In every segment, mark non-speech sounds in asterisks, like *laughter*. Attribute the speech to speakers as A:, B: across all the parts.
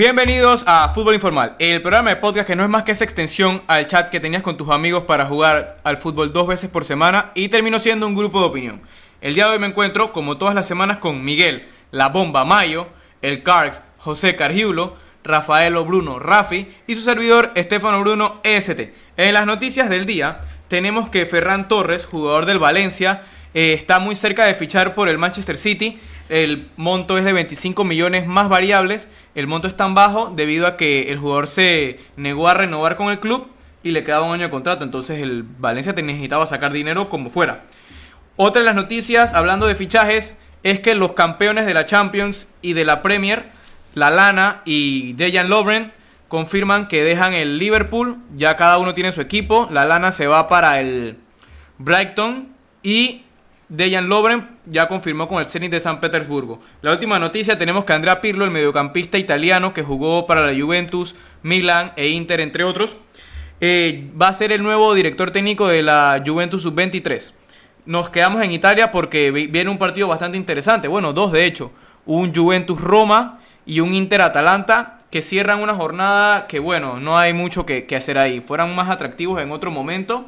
A: Bienvenidos a Fútbol Informal, el programa de podcast que no es más que esa extensión al chat que tenías con tus amigos para jugar al fútbol dos veces por semana y terminó siendo un grupo de opinión. El día de hoy me encuentro, como todas las semanas, con Miguel, la bomba Mayo, el Carx, José Cargiulo, Rafaelo Bruno Rafi y su servidor Estefano Bruno EST. En las noticias del día tenemos que Ferran Torres, jugador del Valencia, eh, está muy cerca de fichar por el Manchester City. El monto es de 25 millones más variables. El monto es tan bajo debido a que el jugador se negó a renovar con el club y le quedaba un año de contrato. Entonces el Valencia necesitaba sacar dinero como fuera. Otra de las noticias, hablando de fichajes, es que los campeones de la Champions y de la Premier, la Lana y Dejan Lovren, confirman que dejan el Liverpool. Ya cada uno tiene su equipo. La Lana se va para el Brighton y Dejan Lovren ya confirmó con el Zenit de San Petersburgo. La última noticia tenemos que Andrea Pirlo, el mediocampista italiano que jugó para la Juventus, Milan e Inter entre otros, eh, va a ser el nuevo director técnico de la Juventus Sub-23. Nos quedamos en Italia porque viene un partido bastante interesante, bueno, dos de hecho, un Juventus Roma y un Inter Atalanta que cierran una jornada que bueno, no hay mucho que, que hacer ahí, fueran más atractivos en otro momento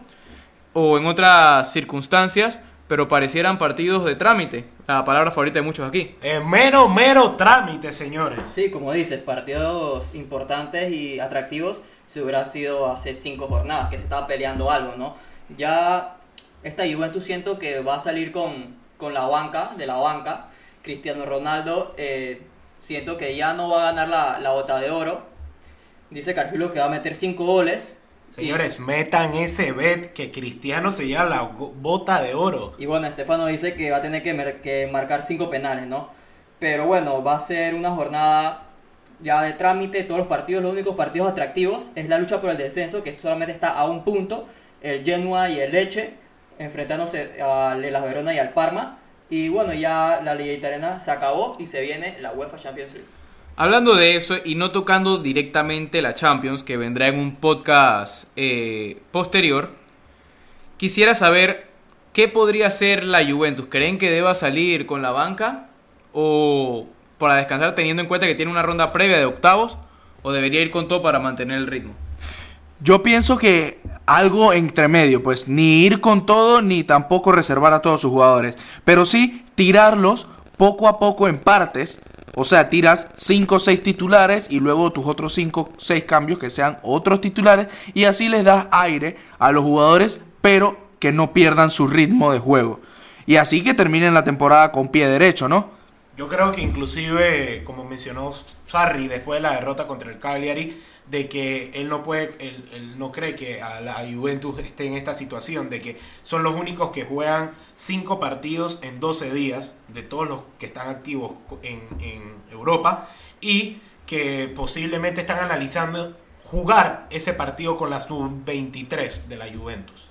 A: o en otras circunstancias pero parecieran partidos de trámite. La palabra favorita de muchos aquí.
B: Es mero, mero trámite, señores.
C: Sí, como dices, partidos importantes y atractivos si hubiera sido hace cinco jornadas, que se estaba peleando algo, ¿no? Ya esta Juventus siento que va a salir con, con la banca, de la banca. Cristiano Ronaldo, eh, siento que ya no va a ganar la, la bota de oro. Dice Cargillo que va a meter cinco goles
B: Señores, metan ese bet que Cristiano se lleva la bota de oro.
C: Y bueno, Estefano dice que va a tener que, marcar cinco penales, ¿no? Pero bueno, va a ser una jornada ya de trámite, todos los partidos, los únicos partidos atractivos es la lucha por el descenso, que solamente está a un punto, el Genoa y el Leche, enfrentándose al Las Verona y al Parma. Y bueno, ya la Liga Italiana se acabó y se viene la UEFA Champions League.
A: Hablando de eso y no tocando directamente la Champions, que vendrá en un podcast eh, posterior, quisiera saber qué podría hacer la Juventus. ¿Creen que deba salir con la banca o para descansar teniendo en cuenta que tiene una ronda previa de octavos o debería ir con todo para mantener el ritmo?
D: Yo pienso que algo entre medio, pues ni ir con todo ni tampoco reservar a todos sus jugadores, pero sí tirarlos poco a poco en partes o sea, tiras 5 o 6 titulares y luego tus otros 5 o 6 cambios que sean otros titulares y así les das aire a los jugadores, pero que no pierdan su ritmo de juego. Y así que terminen la temporada con pie derecho, ¿no?
B: Yo creo que inclusive, como mencionó Sarri después de la derrota contra el Cagliari, de que él no puede, él, no cree que la Juventus esté en esta situación, de que son los únicos que juegan cinco partidos en 12 días, de todos los que están activos en, en Europa, y que posiblemente están analizando jugar ese partido con la sub-23 de la Juventus.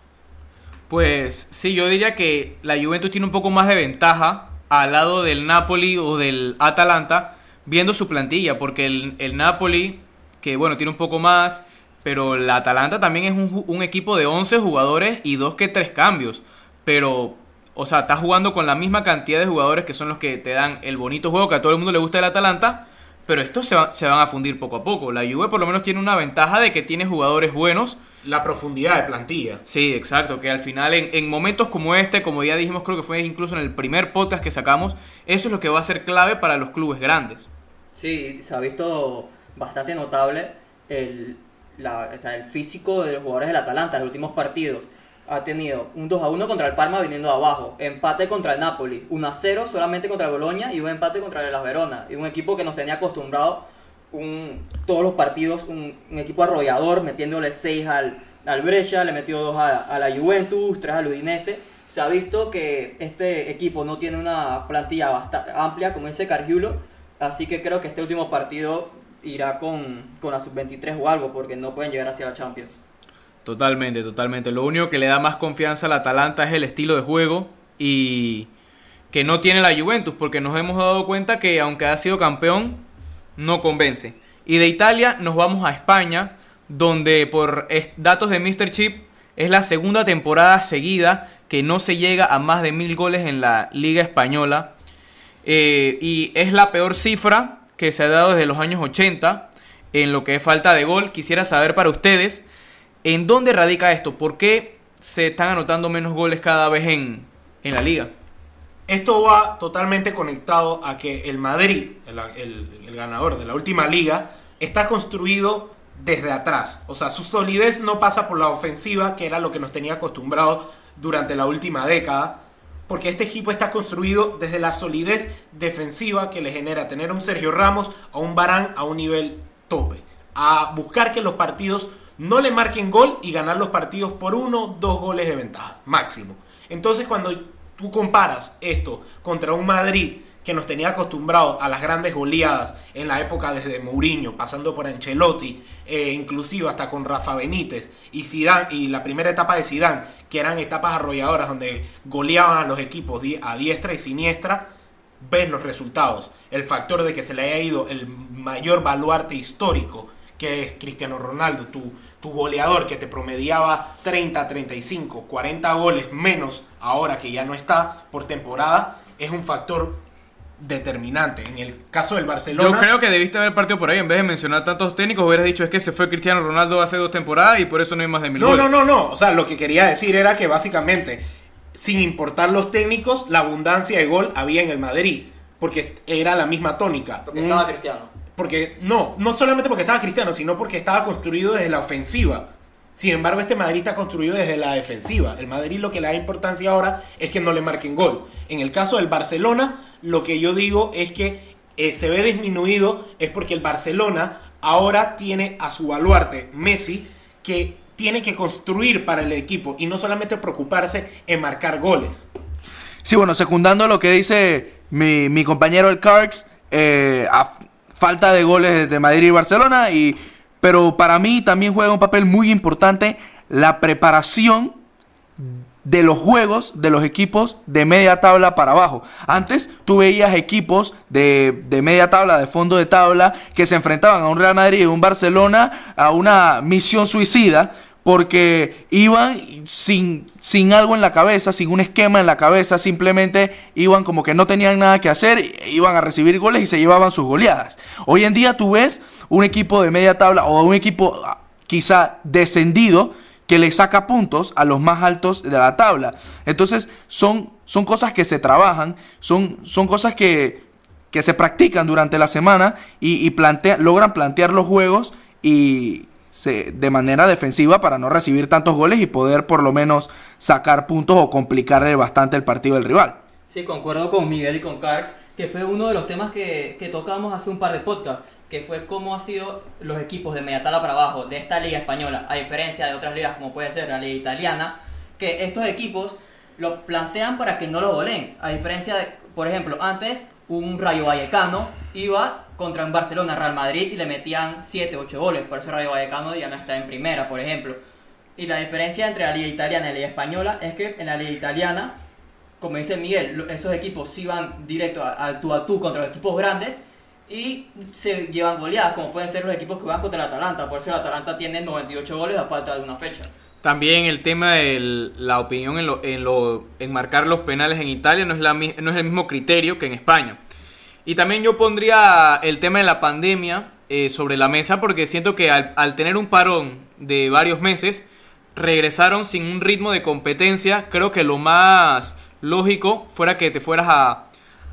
A: Pues sí, yo diría que la Juventus tiene un poco más de ventaja al lado del Napoli o del Atalanta, viendo su plantilla, porque el, el Napoli que bueno, tiene un poco más, pero la Atalanta también es un, equipo de 11 jugadores y dos que tres cambios, pero o sea, está jugando con la misma cantidad de jugadores que son los que te dan el bonito juego que a todo el mundo le gusta del Atalanta, pero estos se, se, van a fundir poco a poco. La Juve por lo menos tiene una ventaja de que tiene jugadores buenos.
B: La profundidad de plantilla.
A: Sí, exacto, que al final en, en, momentos como este, como ya dijimos, creo que fue incluso en el primer podcast que sacamos, eso es lo que va a ser clave para los clubes grandes.
C: Sí, se ha visto bastante notable el, el físico de los jugadores del Atalanta en los últimos partidos. Ha tenido un 2 a 1 contra el Parma viniendo de abajo, empate contra el Napoli, 1 a 0 solamente contra el Boloña y un empate contra el Las Verona. Y un equipo que nos tenía acostumbrado un, todos los partidos, un, equipo arrollador, metiéndole 6 al, al Brescia, le metió 2 a, la Juventus, 3 al Udinese. Se ha visto que este equipo no tiene una plantilla bastante amplia, como dice Cargiulo, así que creo que este último partido irá con, con la sub-23 o algo, porque no pueden llegar hacia la Champions.
A: Totalmente, totalmente. Lo único que le da más confianza al Atalanta es el estilo de juego y que no tiene la Juventus, porque nos hemos dado cuenta que aunque ha sido campeón, no convence. Y de Italia nos vamos a España, donde por datos de Mr. Chip es la segunda temporada seguida que no se llega a más de mil goles en la Liga Española. Eh, y es la peor cifra que se ha dado desde los años 80. en lo que es falta de gol. Quisiera saber para ustedes, ¿en dónde radica esto? ¿Por qué se están anotando menos goles cada vez en, en la liga?
B: Esto va totalmente conectado a que el Madrid, el, el- el ganador de la última liga, está construido desde atrás. O sea, su solidez no pasa por la ofensiva, que era lo que nos tenía acostumbrados durante la última década. Porque este equipo está construido desde la solidez defensiva que le genera tener a un Sergio Ramos, a un Barán a un nivel tope. A buscar que los partidos no le marquen gol y ganar los partidos por uno, dos goles de ventaja, máximo. Entonces cuando tú comparas esto contra un Madrid que nos tenía acostumbrados a las grandes goleadas en la época desde Mourinho, pasando por Ancelotti, eh, inclusive hasta con Rafa Benítez y Zidane, y la primera etapa de Zidane, que eran etapas arrolladoras donde goleaban a los equipos a diestra y siniestra, ves los resultados. El factor de que se le haya ido el mayor baluarte histórico, que es Cristiano Ronaldo, tu, tu goleador que te promediaba 30, 35, 40 goles menos ahora que ya no está por temporada, es un factor determinante. En el caso del Barcelona...
A: Yo creo que debiste haber partido por ahí. En vez de mencionar tantos técnicos, hubieras dicho es que se fue Cristiano Ronaldo hace dos temporadas y por eso no hay más de mil
B: No,
A: goles.
B: no, no, no. O sea, lo que quería decir era que básicamente, sin importar los técnicos, la abundancia de gol había en el Madrid. Porque era la misma tónica.
C: Porque estaba Cristiano.
B: Porque no, no solamente porque estaba Cristiano, sino porque estaba construido desde la ofensiva. Sin embargo, este Madrid está construido desde la defensiva. El Madrid lo que le da importancia ahora es que no le marquen gol. En el caso del Barcelona, lo que yo digo es que eh, se ve disminuido es porque el Barcelona ahora tiene a su baluarte, Messi, que tiene que construir para el equipo y no solamente preocuparse en marcar goles.
D: Sí, bueno, secundando lo que dice mi, compañero el Carx, eh, a falta de goles de Madrid y Barcelona, y, pero para mí también juega un papel muy importante la preparación de los juegos de los equipos de media tabla para abajo. Antes tú veías equipos de, de media tabla, de fondo de tabla, que se enfrentaban a un Real Madrid un Barcelona a una misión suicida porque iban sin, sin algo en la cabeza, sin un esquema en la cabeza, simplemente iban como que no tenían nada que hacer, iban a recibir goles y se llevaban sus goleadas. Hoy en día tú ves un equipo de media tabla o un equipo ah, quizá descendido que le saca puntos a los más altos de la tabla. Entonces son, son cosas que se trabajan, son, son cosas que, que se practican durante la semana y, y plantea- logran plantear los juegos y se- de manera defensiva para no recibir tantos goles y poder por lo menos sacar puntos o complicarle bastante el partido del rival.
C: Sí, concuerdo con Miguel y con Carx, que fue uno de los temas que, que tocamos hace un par de podcasts, que fue cómo han sido los equipos de media tabla para abajo de esta liga española, a diferencia de otras ligas como puede ser la liga italiana, que estos equipos lo plantean para que no lo goleen, a diferencia de, por ejemplo, antes un Rayo Vallecano iba contra un Barcelona Real Madrid y le metían 7, 8 goles, por eso Rayo Vallecano ya no está en primera, por ejemplo. Y la diferencia entre la liga italiana y la liga española es que en la liga italiana como dice Miguel, esos equipos sí van directo a, a tú a tú contra los equipos grandes y se llevan goleadas, como pueden ser los equipos que van contra el Atalanta. Por eso el Atalanta tiene 98 goles a falta de una fecha.
A: También el tema de la opinión en, lo, en, lo, en marcar los penales en Italia no es, la, no es el mismo criterio que en España. Y también yo pondría el tema de la pandemia eh, sobre la mesa porque siento que al, tener un parón de varios meses, regresaron sin un ritmo de competencia. Creo que lo más lógico fuera que te fueras a,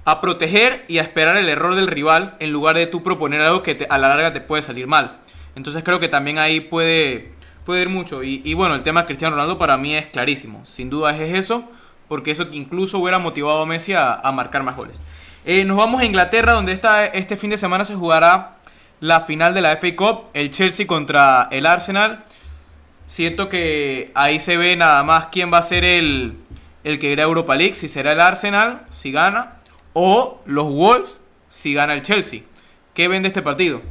A: a proteger y a esperar el error del rival en lugar de tú proponer algo que a la larga te puede salir mal. Entonces creo que también ahí puede, puede ir mucho. Y, bueno, el tema de Cristiano Ronaldo para mí es clarísimo. Sin duda es eso, porque eso incluso hubiera motivado a Messi a marcar más goles. Eh, nos vamos a Inglaterra, donde esta, este fin de semana se jugará la final de la FA Cup, el Chelsea contra el Arsenal. Siento que ahí se ve nada más quién va a ser el, el que irá a Europa League, si será el Arsenal, si gana, o los Wolves, si gana el Chelsea. ¿Qué ven de este partido?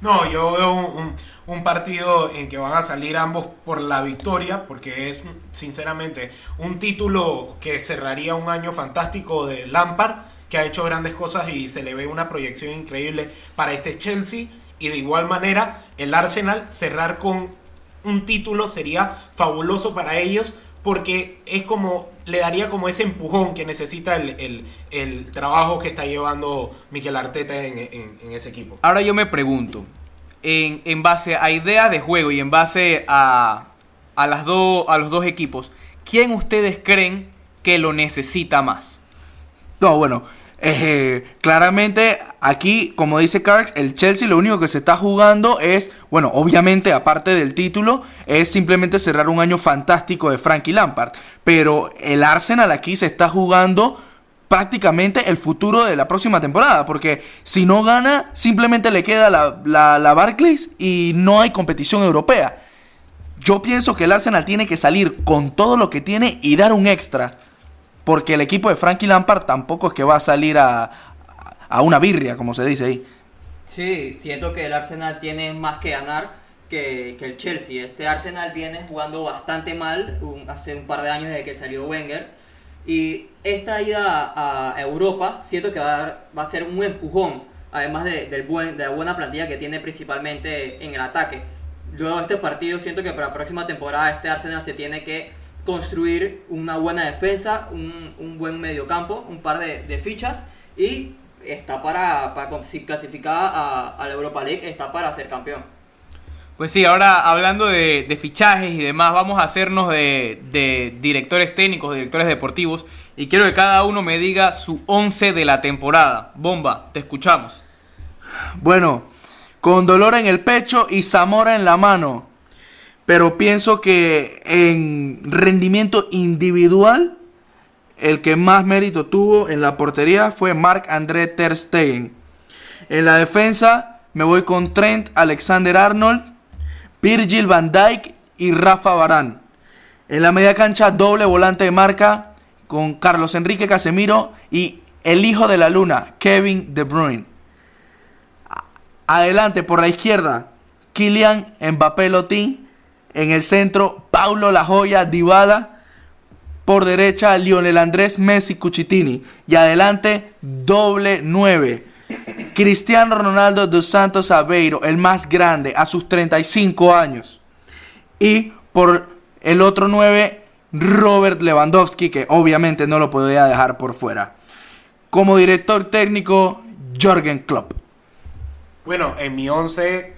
B: No, yo veo un, un- partido en que van a salir ambos por la victoria, porque es sinceramente un título que cerraría un año fantástico de Lampard, que ha hecho grandes cosas y se le ve una proyección increíble para este Chelsea. Y de igual manera, el Arsenal cerrar con un título sería fabuloso para ellos, porque es como, le daría como ese empujón que necesita el, el- el trabajo que está llevando Miquel Arteta en- en- en ese equipo.
A: Ahora yo me pregunto, en, en base a ideas de juego y en base a, a, las dos a los dos equipos, ¿quién ustedes creen que lo necesita más?
D: No, bueno, eh, claramente aquí, como dice Carx, el Chelsea lo único que se está jugando es, bueno, obviamente aparte del título, es simplemente cerrar un año fantástico de Frankie Lampard. Pero el Arsenal aquí se está jugando prácticamente el futuro de la próxima temporada. Porque si no gana, simplemente le queda la, la, la Barclays y no hay competición europea. Yo pienso que el Arsenal tiene que salir con todo lo que tiene y dar un extra. Porque el equipo de Frankie Lampard tampoco es que va a salir a, a una birria, como se dice ahí.
C: Sí, siento que el Arsenal tiene más que ganar que, que el Chelsea. Este Arsenal viene jugando bastante mal un- hace un par de años desde que salió Wenger. Y esta ida a, Europa siento que va a, dar- va a ser un empujón, además de, del buen, de la buena plantilla que tiene principalmente en el ataque. Luego de este partido siento que para la próxima temporada este Arsenal se tiene que construir una buena defensa, un, un buen mediocampo, un par de, de fichas y está para, para si clasificada a, a la Europa League, está para ser campeón.
A: Pues sí, ahora hablando de, de fichajes y demás, vamos a hacernos de, de directores técnicos, directores deportivos. Y quiero que cada uno me diga su 11 de la temporada. Bomba, te escuchamos.
D: Bueno, con dolor en el pecho y Zamora en la mano. Pero pienso que en rendimiento individual, el que más mérito tuvo en la portería fue Marc André Ter Stegen. En la defensa me voy con Trent Alexander Arnold, Virgil van Dijk y Rafa Barán. En la media cancha doble volante de marca con Carlos Enrique Casemiro y el hijo de la luna, Kevin De Bruyne. Adelante por la izquierda, Kylian Mbappé Lotín. En el centro, Paulo La Joya Dybala. Por derecha, Lionel Andrés Messi Cuchitini. Y adelante, doble 9. Cristiano Ronaldo dos Santos Aveiro, el más grande, a sus 35 años. Y por el otro 9, Robert Lewandowski, que obviamente no lo podía dejar por fuera. Como director técnico, Jorgen Klopp.
B: Bueno, en mi 11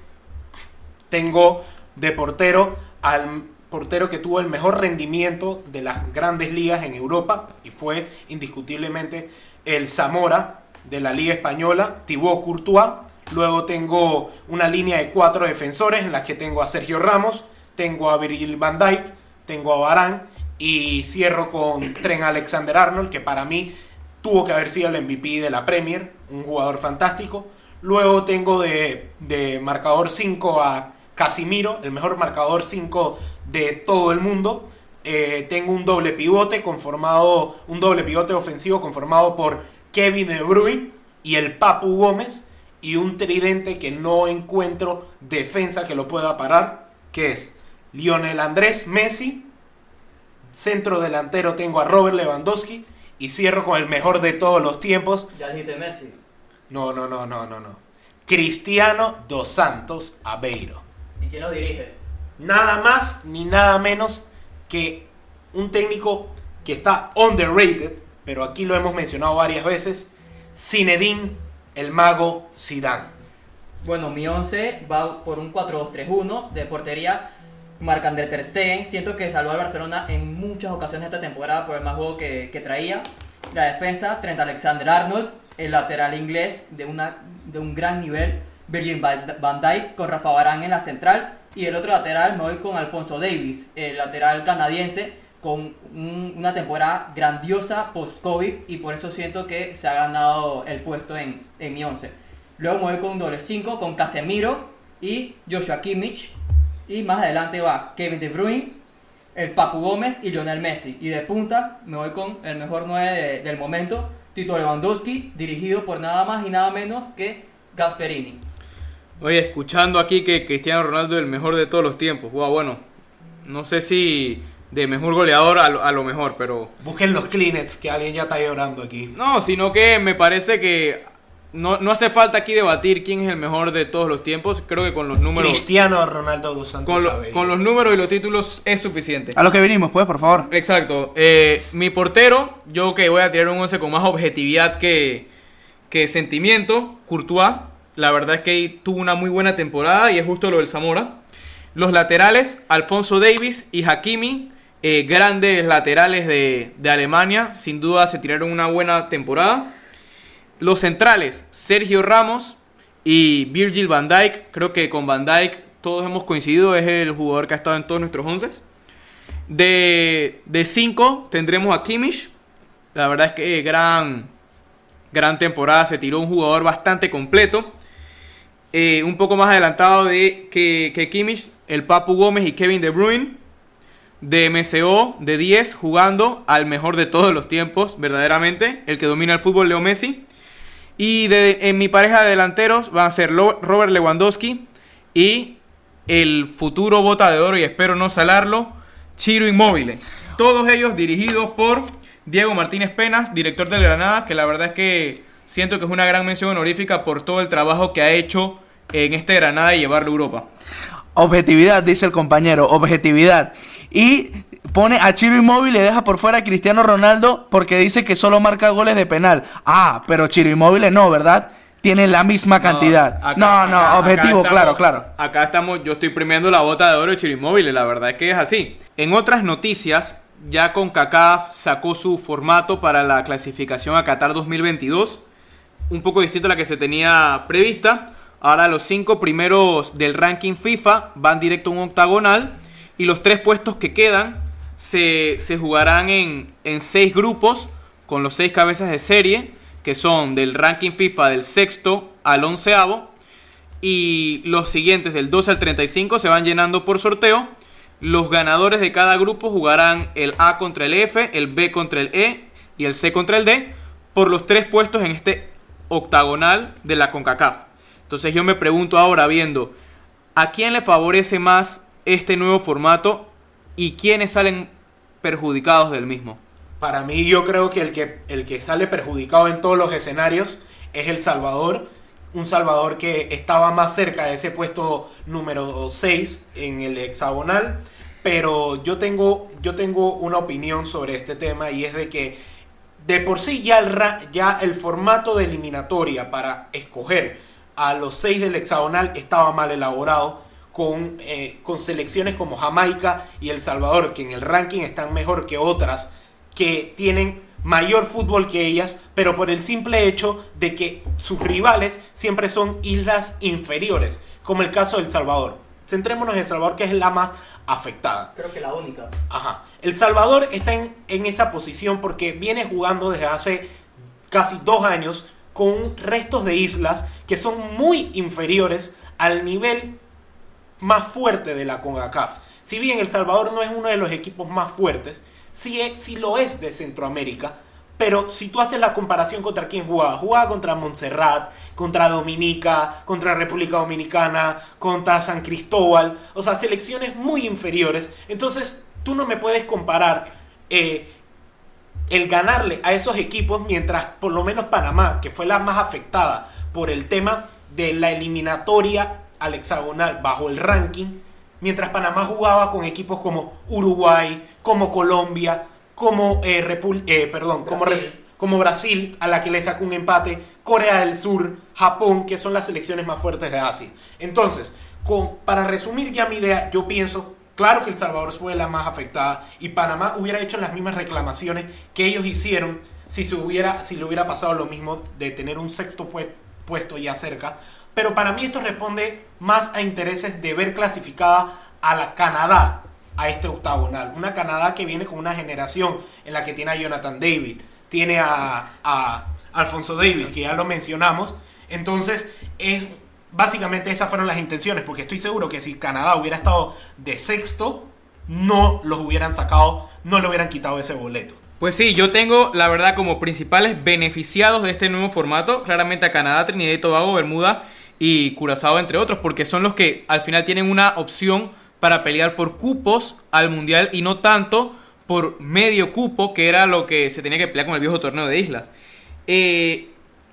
B: tengo de portero al portero que tuvo el mejor rendimiento de las grandes ligas en Europa y fue indiscutiblemente el Zamora de la Liga Española, Thibaut Courtois. Luego tengo una línea de cuatro defensores en las que tengo a Sergio Ramos, tengo a Virgil van Dijk, tengo a Varane y cierro con Trent Alexander Arnold, que para mí tuvo que haber sido el MVP de la Premier, un jugador fantástico. Luego tengo de, de marcador 5 a Casimiro, el mejor marcador 5 de todo el mundo. Eh, tengo un doble pivote conformado, un doble pivote ofensivo conformado por Kevin De Bruyne y el Papu Gómez y un tridente que no encuentro defensa que lo pueda parar, que es Lionel Andrés Messi, centro delantero tengo a Robert Lewandowski y cierro con el mejor de todos los tiempos,
C: Ya dijiste Messi.
B: no, no, no, no, no, no. Cristiano dos Santos Aveiro.
C: ¿Y quién lo dirige?
B: Nada más ni nada menos que un técnico que está underrated, pero aquí lo hemos mencionado varias veces, Zinedine el mago Zidane.
C: Bueno, mi 11 va por un 4-2-3-1 de portería. Marc-André Ter Stegen, siento que salvó al Barcelona en muchas ocasiones esta temporada por el más juego que, que traía. La defensa, Trent Alexander-Arnold, el lateral inglés de, una, de un gran nivel, Virgil van Dijk con Rafa Varane en la central. Y el otro lateral me voy con Alfonso Davis, el lateral canadiense, con un- una temporada grandiosa post-COVID y por eso siento que se ha ganado el puesto en, en mi 11. Luego me voy con un doble 5 con Casemiro y Joshua Kimmich. Y más adelante va Kevin De Bruyne, el Papu Gómez y Lionel Messi. Y de punta me voy con el mejor 9 de- del momento, Tito Lewandowski, dirigido por nada más y nada menos que Gasperini.
A: Oye, escuchando aquí que Cristiano Ronaldo es el mejor de todos los tiempos. Wow, bueno, no sé si de mejor goleador a lo, a lo mejor, pero...
B: Busquen los Kleenex, que alguien ya está llorando aquí.
A: No, sino que me parece que no, no hace falta aquí debatir quién es el mejor de todos los tiempos. Creo que con los números...
B: Cristiano Ronaldo dos Santos
A: Con, lo- con los números y los títulos es suficiente.
D: A lo que vinimos, pues, por favor.
A: Exacto. Eh, mi portero, yo que voy a tirar un 11 con más objetividad que, que sentimiento, Courtois. La verdad es que tuvo una muy buena temporada y es justo lo del Zamora. Los laterales, Alfonso Davis y Hakimi, eh, grandes laterales de, de Alemania. Sin duda se tiraron una buena temporada. Los centrales, Sergio Ramos y Virgil van Dijk. Creo que con van Dijk todos hemos coincidido, es el jugador que ha estado en todos nuestros 11. De 5 tendremos a Kimmich. La verdad es que gran, gran temporada. Se tiró un jugador bastante completo. Eh, un poco más adelantado de que, que el Papu Gómez y Kevin De Bruyne. De MCO, de 10, jugando al mejor de todos los tiempos, verdaderamente. El que domina el fútbol, Leo Messi. Y de, en mi pareja de delanteros van a ser Robert Lewandowski y el futuro bota de oro, y espero no salarlo, Chiro Inmóvil. Todos ellos dirigidos por Diego Martínez Penas, director del Granada, que la verdad es que siento que es una gran mención honorífica por todo el trabajo que ha hecho en este Granada y llevarlo a Europa.
D: Objetividad, dice el compañero, objetividad. Y pone a Chiro Inmóvil y le deja por fuera a Cristiano Ronaldo porque dice que solo marca goles de penal. Ah, pero Chiro Inmóvil no, ¿verdad? Tiene la misma cantidad. No, no, objetivo, claro, claro.
A: Acá estamos, yo estoy premiando la bota de oro de Chiro Inmóvil, la verdad es que es así. En otras noticias, ya con CACAF sacó su formato para la clasificación a Qatar 2022, un poco distinto a la que se tenía prevista. Ahora los cinco primeros del ranking FIFA van directo a un octagonal y los tres puestos que quedan se, jugarán en, en seis grupos con los seis cabezas de serie que son del ranking FIFA del sexto al onceavo y los siguientes del 12 al 35 se van llenando por sorteo. Los ganadores de cada grupo jugarán el A contra el F, el B contra el E y el C contra el D por los tres puestos en este octagonal de la CONCACAF. Entonces yo me pregunto ahora viendo a quién le favorece más este nuevo formato y quiénes salen perjudicados del mismo.
B: Para mí yo creo que el que, el que sale perjudicado en todos los escenarios es El Salvador. Un Salvador que estaba más cerca de ese puesto número 6 en el hexagonal. Pero yo tengo, yo tengo una opinión sobre este tema y es de que de por sí ya el, ya el formato de eliminatoria para escoger a los 6 del hexagonal estaba mal elaborado con, eh, con selecciones como Jamaica y El Salvador, que en el ranking están mejor que otras que tienen mayor fútbol que ellas, pero por el simple hecho de que sus rivales siempre son islas inferiores, como el caso de El Salvador. Centrémonos en El Salvador, que es la más afectada.
C: Creo que la única.
B: Ajá. El Salvador está en, en esa posición porque viene jugando desde hace casi dos años con restos de islas que son muy inferiores al nivel más fuerte de la CONCACAF. Si bien El Salvador no es uno de los equipos más fuertes, sí, lo es de Centroamérica, pero si tú haces la comparación contra quién jugaba, jugaba contra Montserrat, contra Dominica, contra República Dominicana, contra San Cristóbal, o sea, selecciones muy inferiores. Entonces, tú no me puedes comparar eh, el ganarle a esos equipos mientras por lo menos Panamá, que fue la más afectada por el tema de la eliminatoria al hexagonal bajo el ranking, mientras Panamá jugaba con equipos como Uruguay, como Colombia, como, eh, eh, perdón, Como, como Brasil, a la que le sacó un empate, Corea del Sur, Japón, que son las selecciones más fuertes de Asia. Entonces, con, para resumir ya mi idea, yo pienso, claro que El Salvador fue la más afectada y Panamá hubiera hecho las mismas reclamaciones que ellos hicieron si, se hubiera, si le hubiera pasado lo mismo de tener un sexto puesto ya cerca. Pero para mí esto responde más a intereses de ver clasificada a la Canadá a este octagonal. Una Canadá que viene con una generación en la que tiene a Jonathan David, tiene a, Alfonso Davis, que ya lo mencionamos. Entonces, es, básicamente esas fueron las intenciones, porque estoy seguro que si Canadá hubiera estado de sexto, no los hubieran sacado, no le hubieran quitado ese boleto.
A: Pues sí, yo tengo la verdad como principales beneficiados de este nuevo formato, claramente a Canadá, Trinidad y Tobago, Bermuda y Curazao, entre otros, porque son los que al final tienen una opción para pelear por cupos al Mundial y no tanto por medio cupo, que era lo que se tenía que pelear con el viejo torneo de islas. Eh,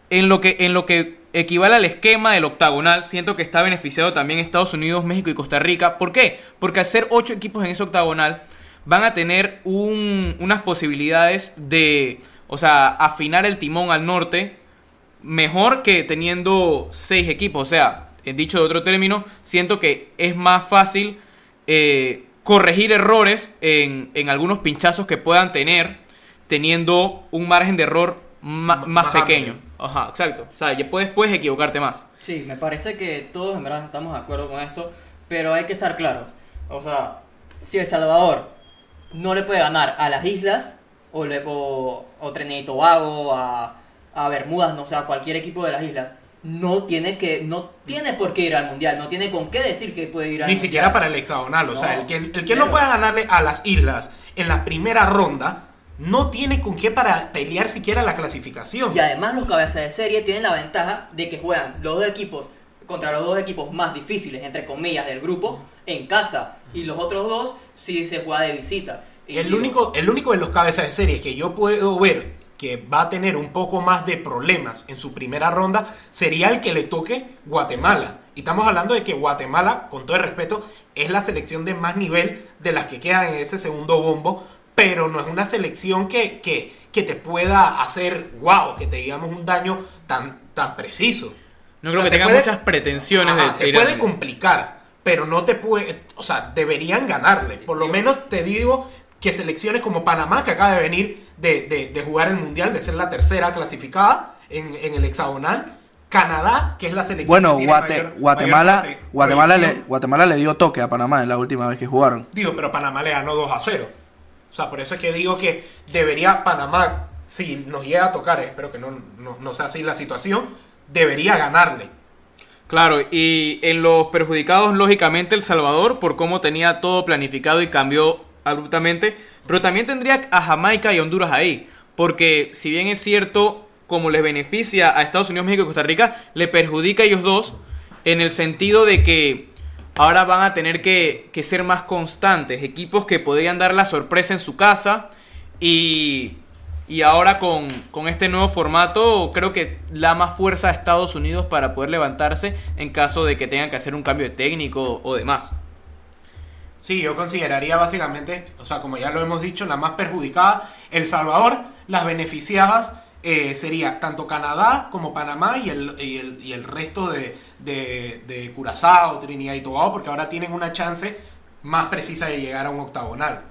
A: en, lo que, en lo que equivale al esquema del octagonal, siento que está beneficiado también Estados Unidos, México y Costa Rica. ¿Por qué? Porque al ser ocho equipos en ese octagonal, van a tener unas posibilidades de, o sea, afinar el timón al norte mejor que teniendo seis equipos. O sea, en dicho de otro término, siento que es más fácil eh, corregir errores en, en algunos pinchazos que puedan tener teniendo un margen de error más,
B: más
A: pequeño. Ajá, exacto. O sea, ya puedes, puedes equivocarte más.
C: Sí, me parece que todos en verdad estamos de acuerdo con esto, pero hay que estar claros. O sea, si El Salvador no le puede ganar a las islas, o, le, o, o Trinidad y Tobago, a, a Bermudas, no sé, a cualquier equipo de las islas, no tiene que no tiene por qué ir al mundial, no tiene con qué decir que puede ir al
B: Ni
C: mundial.
B: siquiera para el hexagonal. O sea, el que, el que no pueda ganarle a las islas en la primera ronda, no tiene con qué para pelear siquiera la clasificación.
C: Y además los cabezas de serie tienen la ventaja de que juegan los dos equipos contra los dos equipos más difíciles, entre comillas, del grupo, en casa. Y los otros dos sí se juega de visita. Y
B: El
C: digo,
B: único, el único de los cabezas de serie que yo puedo ver que va a tener un poco más de problemas en su primera ronda sería el que le toque Guatemala. Y estamos hablando de que Guatemala, con todo el respeto, es la selección de más nivel de las que quedan en ese segundo bombo, pero no es una selección que, que, que te pueda hacer, wow, que te digamos un daño tan, tan preciso.
A: No
B: O
A: creo
B: sea,
A: que
B: te puede-
A: muchas pretensiones
B: Ajá,
A: de
B: te puede complicar, pero no te puede, o sea, deberían ganarle. Por lo menos te digo que selecciones como Panamá, que acaba de venir de, de- de jugar el Mundial, de ser la tercera clasificada en, en el hexagonal, Canadá, que es la selección
D: Bueno,
B: que tiene
D: Guate-
B: mayor-
D: Guatemala,
B: mayor
D: Guatemala, le. Guatemala le dio toque a Panamá en la última vez que jugaron.
B: Digo, pero Panamá le ganó 2 a 0. O sea, por eso es que digo que debería Panamá, si nos llega a tocar, espero que no, no, no sea así la situación, debería ganarle.
A: Claro, y en los perjudicados, lógicamente, El Salvador, por cómo tenía todo planificado y cambió abruptamente, pero también tendría a Jamaica y Honduras ahí, porque si bien es cierto, como les beneficia a Estados Unidos, México y Costa Rica, le perjudica a ellos dos en el sentido de que ahora van a tener que, ser más constantes, equipos que podrían dar la sorpresa en su casa y, y ahora con, con este nuevo formato creo que da más fuerza a Estados Unidos para poder levantarse en caso de que tengan que hacer un cambio de técnico o demás.
B: Sí, yo consideraría básicamente, o sea, como ya lo hemos dicho, la más perjudicada, El Salvador, las beneficiadas eh, sería tanto Canadá como Panamá y el, y el, y el resto de, de, de Curazao, Trinidad y Tobago, porque ahora tienen una chance más precisa de llegar a un octagonal.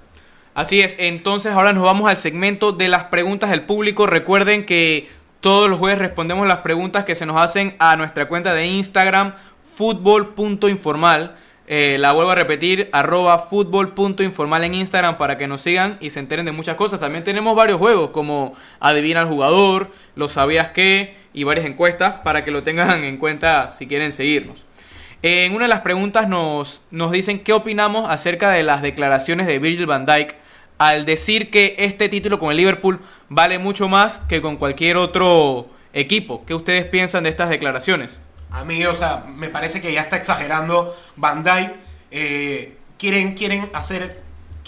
A: Así es, entonces ahora nos vamos al segmento de las preguntas del público. Recuerden que todos los jueves respondemos las preguntas que se nos hacen a nuestra cuenta de Instagram, fútbol.informal. Eh, la vuelvo a repetir, arroba fútbol.informal en Instagram para que nos sigan y se enteren de muchas cosas. También tenemos varios juegos como Adivina al jugador, Lo sabías qué y varias encuestas para que lo tengan en cuenta si quieren seguirnos. En una de las preguntas nos, nos dicen qué opinamos acerca de las declaraciones de Virgil van Dijk al decir que este título con el Liverpool vale mucho más que con cualquier otro equipo. ¿Qué ustedes piensan de estas declaraciones?
B: A mí, o sea, me parece que ya está exagerando Van. Eh, quieren, quieren hacer.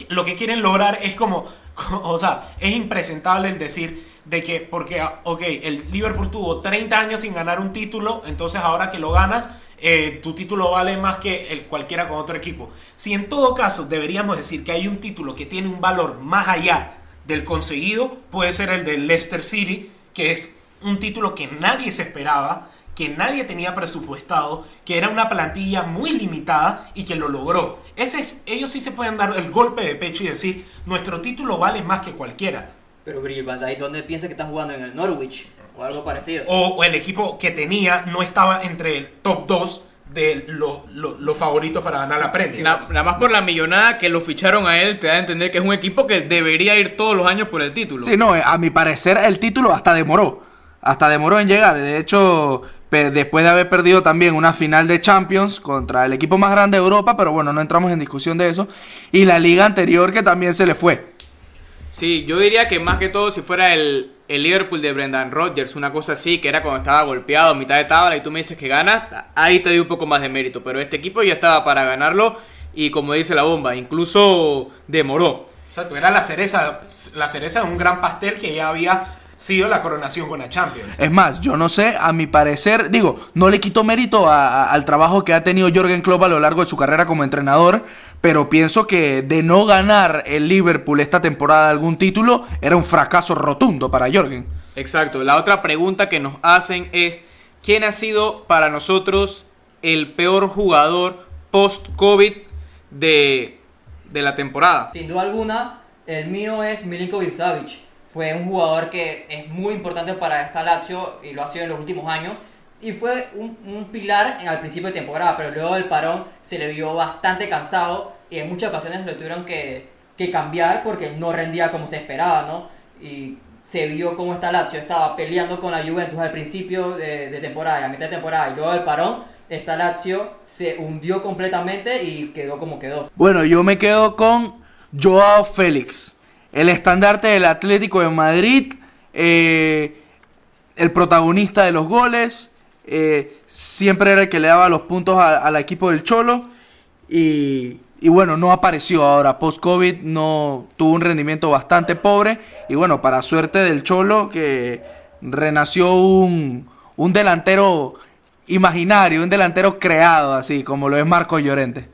B: Lo que quieren lograr es como. *laughs* O sea, es impresentable el decir de que, porque, ok, el Liverpool tuvo 30 años sin ganar un título, entonces ahora que lo ganas, eh, tu título vale más que el cualquiera con otro equipo. Si en todo caso deberíamos decir que hay un título que tiene un valor más allá del conseguido, puede ser el del Leicester City, que es un título que nadie se esperaba, que nadie tenía presupuestado, que era una plantilla muy limitada y que lo logró. Ese es, ellos sí se pueden dar el golpe de pecho y decir, nuestro título vale más que cualquiera.
C: Pero van Dijk, ¿dónde piensa que está jugando? ¿En el Norwich? O algo parecido.
B: O, o el equipo que tenía no estaba entre el top 2 de los lo- los favoritos para ganar la Premier.
A: Na- Nada más por la millonada que lo ficharon a él, te da a entender que es un equipo que debería ir todos los años por el título.
D: Sí, no, eh, a mi parecer el título hasta demoró. Hasta demoró en llegar. De hecho, después de haber perdido también una final de Champions contra el equipo más grande de Europa, pero bueno, no entramos en discusión de eso. Y la liga anterior que también se le fue.
A: Sí, yo diría que más que todo si fuera el, el Liverpool de Brendan Rodgers, una cosa así, que era cuando estaba golpeado a mitad de tabla y tú me dices que ganas, ahí te doy un poco más de mérito. Pero este equipo ya estaba para ganarlo y como dice la bomba, incluso demoró.
B: O sea, tú eras la cereza, la cereza de un gran pastel que ya había sido la coronación con la Champions.
D: Es más, yo no sé, a mi parecer, digo, no le quito mérito a- a- al trabajo que ha tenido Jorgen Klopp a lo largo de su carrera como entrenador, pero pienso que de no ganar el Liverpool esta temporada algún título era un fracaso rotundo para Jorgen.
A: Exacto. La otra pregunta que nos hacen es, ¿quién ha sido para nosotros el peor jugador post-COVID de, de la temporada?
C: Sin duda alguna, el mío es Milinkovic Savic. Fue un jugador que es muy importante para esta Lazio y lo ha sido en los últimos años. Y fue un, pilar en, al principio de temporada, pero luego del parón se le vio bastante cansado y en muchas ocasiones lo tuvieron que, que cambiar porque no rendía como se esperaba, ¿no? Y se vio cómo esta Lazio estaba peleando con la Juventus al principio de, de temporada y a mitad de temporada y luego del parón, esta Lazio se hundió completamente y quedó como quedó.
D: Bueno, yo me quedo con Joao Félix, el estandarte del Atlético de Madrid, eh, el protagonista de los goles, eh, siempre era el que le daba los puntos al equipo del Cholo y, y bueno, no apareció ahora, post-COVID no tuvo un rendimiento bastante pobre y bueno, para suerte del Cholo que renació un, un delantero imaginario, un delantero creado así como lo es Marco Llorente.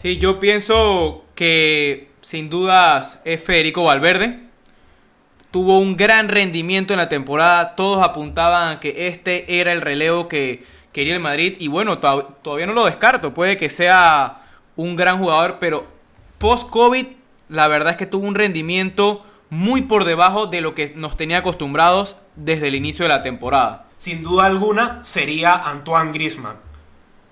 A: Sí, yo pienso que sin dudas es Federico Valverde. Tuvo un gran rendimiento en la temporada. Todos apuntaban que este era el relevo que quería el Madrid. Y bueno, to- todavía no lo descarto. Puede que sea un gran jugador, pero post-COVID, la verdad es que tuvo un rendimiento muy por debajo de lo que nos tenía acostumbrados desde el inicio de la temporada.
B: sin duda alguna sería Antoine Griezmann.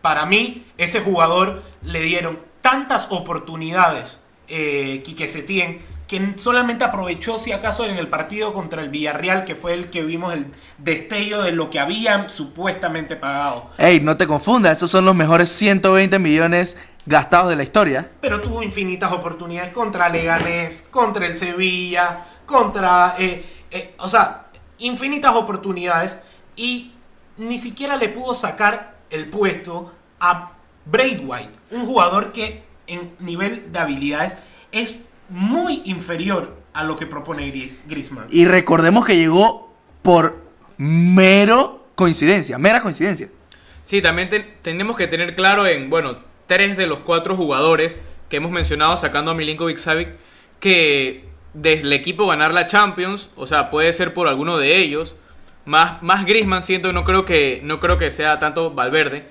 B: Para mí, ese jugador le dieron tantas oportunidades eh, Quique Setién que solamente aprovechó si acaso en el partido contra el Villarreal, que fue el que vimos el destello de lo que habían supuestamente pagado.
D: Ey, no te confundas, esos son los mejores 120 millones gastados de la historia.
B: Pero tuvo infinitas oportunidades contra Leganés, contra el Sevilla, contra... eh, eh, o sea, infinitas oportunidades y ni siquiera le pudo sacar el puesto a Braithwaite, un jugador que en nivel de habilidades es muy inferior a lo que propone Gri- Griezmann.
D: Y recordemos que llegó por mero coincidencia, mera coincidencia.
A: Sí, también ten- tenemos que tener claro en, bueno, tres de los cuatro jugadores que hemos mencionado, sacando a Milinkovic Savic, que desde el equipo ganar la Champions, o sea, puede ser por alguno de ellos, más, más Griezmann siento, no creo que, no creo que sea tanto Valverde,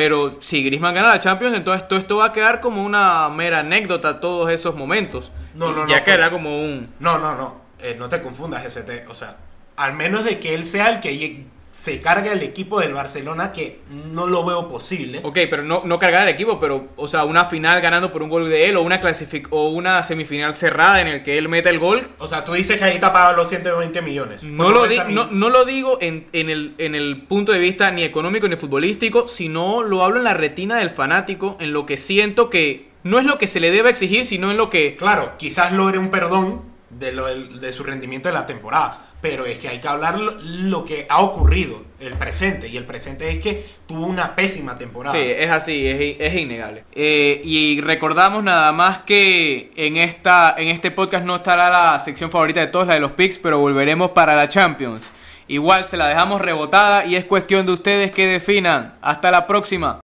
A: pero si Griezmann gana la Champions, entonces todo esto va a quedar como una mera anécdota todos esos momentos.
B: No, no,
A: ya
B: no,
A: quedará
B: pero-
A: como un...
B: No, no, no. eh, no te confundas, ST. O sea, al menos de que él sea el que se cargue el equipo del Barcelona, que no lo veo posible.
A: Ok, pero no, no cargar el equipo, pero, o sea, una final ganando por un gol de él o una, clasific o una semifinal cerrada en el que él meta el gol.
B: O sea, tú dices que ahí está pagado los 120 millones.
A: No lo, di-
B: 90 mil.
A: no, no lo digo en, en el, en el punto de vista ni económico ni futbolístico, sino lo hablo en la retina del fanático, en lo que siento que no es lo que se le debe exigir, sino en lo que...
B: Claro, quizás logre un perdón de, lo, de su rendimiento de la temporada. Pero es que hay que hablar lo, que ha ocurrido, el presente. Y el presente es que tuvo una pésima temporada.
A: Sí, es así, es, es innegable. Eh, y recordamos nada más que en, esta, en este podcast no estará la sección favorita de todos, la de los picks, pero volveremos para la Champions. Igual se la dejamos rebotada y es cuestión de ustedes que definan. Hasta la próxima.